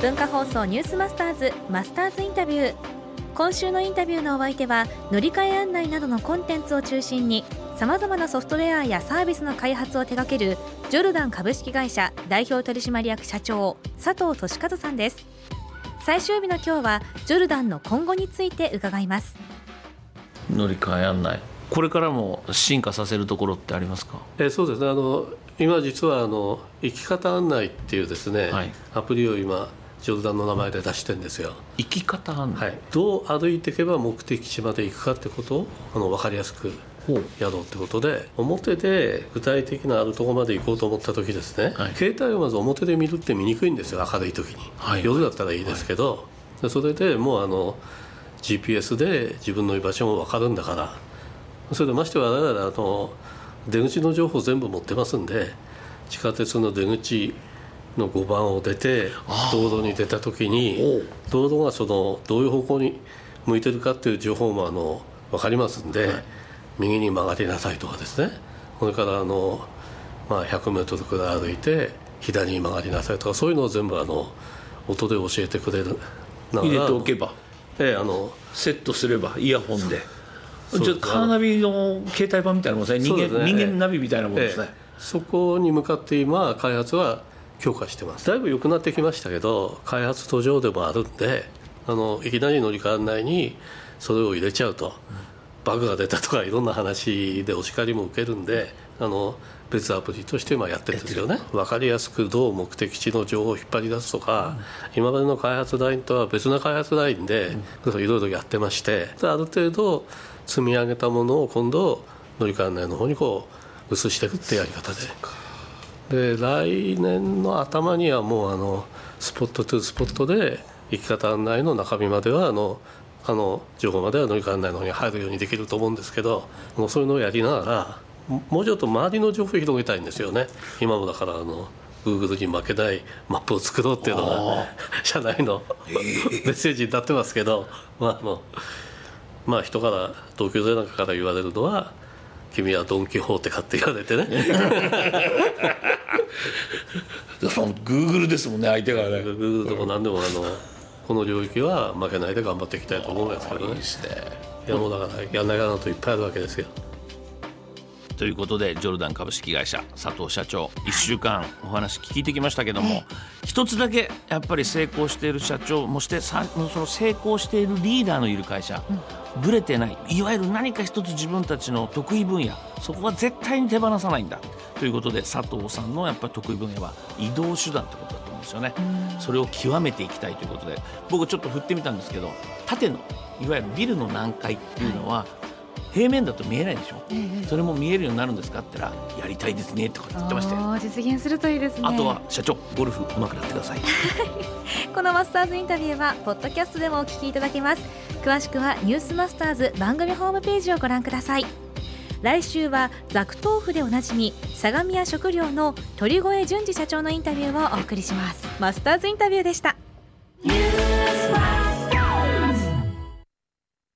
文化放送ニュースマスターズマスターズインタビュー。今週のインタビューのお相手は乗り換え案内などのコンテンツを中心にさまざまなソフトウェアやサービスの開発を手掛けるジョルダン株式会社代表取締役社長佐藤俊和さんです。最終日の今日はジョルダンの今後について伺います。乗り換え案内。これからも進化させるところってありますか？えそうですね。あの今実はあの生き方案内っていうですね、はい、アプリを今ジョルダンの名前で出してるんですよ。生き方はい、どう歩いていけば目的地まで行くかってことをあの分かりやすくやろうってことで表で具体的なあるところまで行こうと思った時ですね、はい、携帯をまず表で見るって見にくいんですよ明るい時に、はい、夜だったらいいですけど、はい、それでもうあの GPS で自分の居場所も分かるんだから。それでまして我々あの出口の情報全部持ってますんで地下鉄の出口の5番を出て道路に出た時に道路がそのどういう方向に向いてるかっていう情報もあの分かりますんで、はい、右に曲がりなさいとかですね。それからあの、まあ、100メートルくらい歩いて左に曲がりなさいとかそういうのを全部あの音で教えてくれる入れておけば。ええあのセットすればイヤホンで。ちょっとカーナビの携帯版みたいなもんですね。人間、ね、人間ナビみたいなもんですね、ええ、そこに向かって今開発は強化してます。だいぶ良くなってきましたけど開発途上でもあるんであのいきなり乗り換えないにそれを入れちゃうと、バグが出たとかいろんな話でお叱りも受けるんであの別アプリとして今やってるんですよね。分かりやすくどう目的地の情報を引っ張り出すとか、うん、今までの開発ラインとは別な開発ラインでいろいろやってましてある程度積み上げたものを今度乗り換え案内の方にこう移していくってやり方でで来年の頭にはもうあのスポットトゥスポットで生き方案内の中身まではあのあの情報までは乗り換え案内の方に入るようにできると思うんですけどもうそういうのをやりながらもうちょっと周りの情報を広げたいんですよね。今もだからあの Google に負けないマップを作ろうっていうのが社内のメッセージになってますけど、まああのまあ人から同級生なんかから言われるのは「君はドン・キホーテか」って言われてね。グーグルですもんね相手がね。グーグルでも何でもあのこの領域は負けないで頑張っていきたいと思うんですけどね。いいですね。いやもうだからやんないかなといっぱいあるわけですよということでジョルダン株式会社佐藤社長1週間お話聞いてきましたけども一つだけやっぱり成功している社長もしてその成功しているリーダーのいる会社、ぶれてない。いわゆる何か一つ自分たちの得意分野そこは絶対に手放さないんだ。ということで佐藤さんのやっぱり得意分野は移動手段ってことだと思うんですよね。それを極めていきたいということで。僕ちょっと振ってみたんですけど縦のいわゆるビルの難解っていうのは、平面だと見えないでしょ、ええ、それも見えるようになるんですかって言ったらやりたいですねとか言ってました実現するといいですね。あとは社長ゴルフうまくなってください。このマスターズインタビューはポッドキャストでもお聞きいただけます。詳しくはニュースマスターズ番組ホームページをご覧ください。来週はザク豆腐でおなじみ相模屋食料の鳥越淳二社長のインタビューをお送りします。マスターズインタビューでした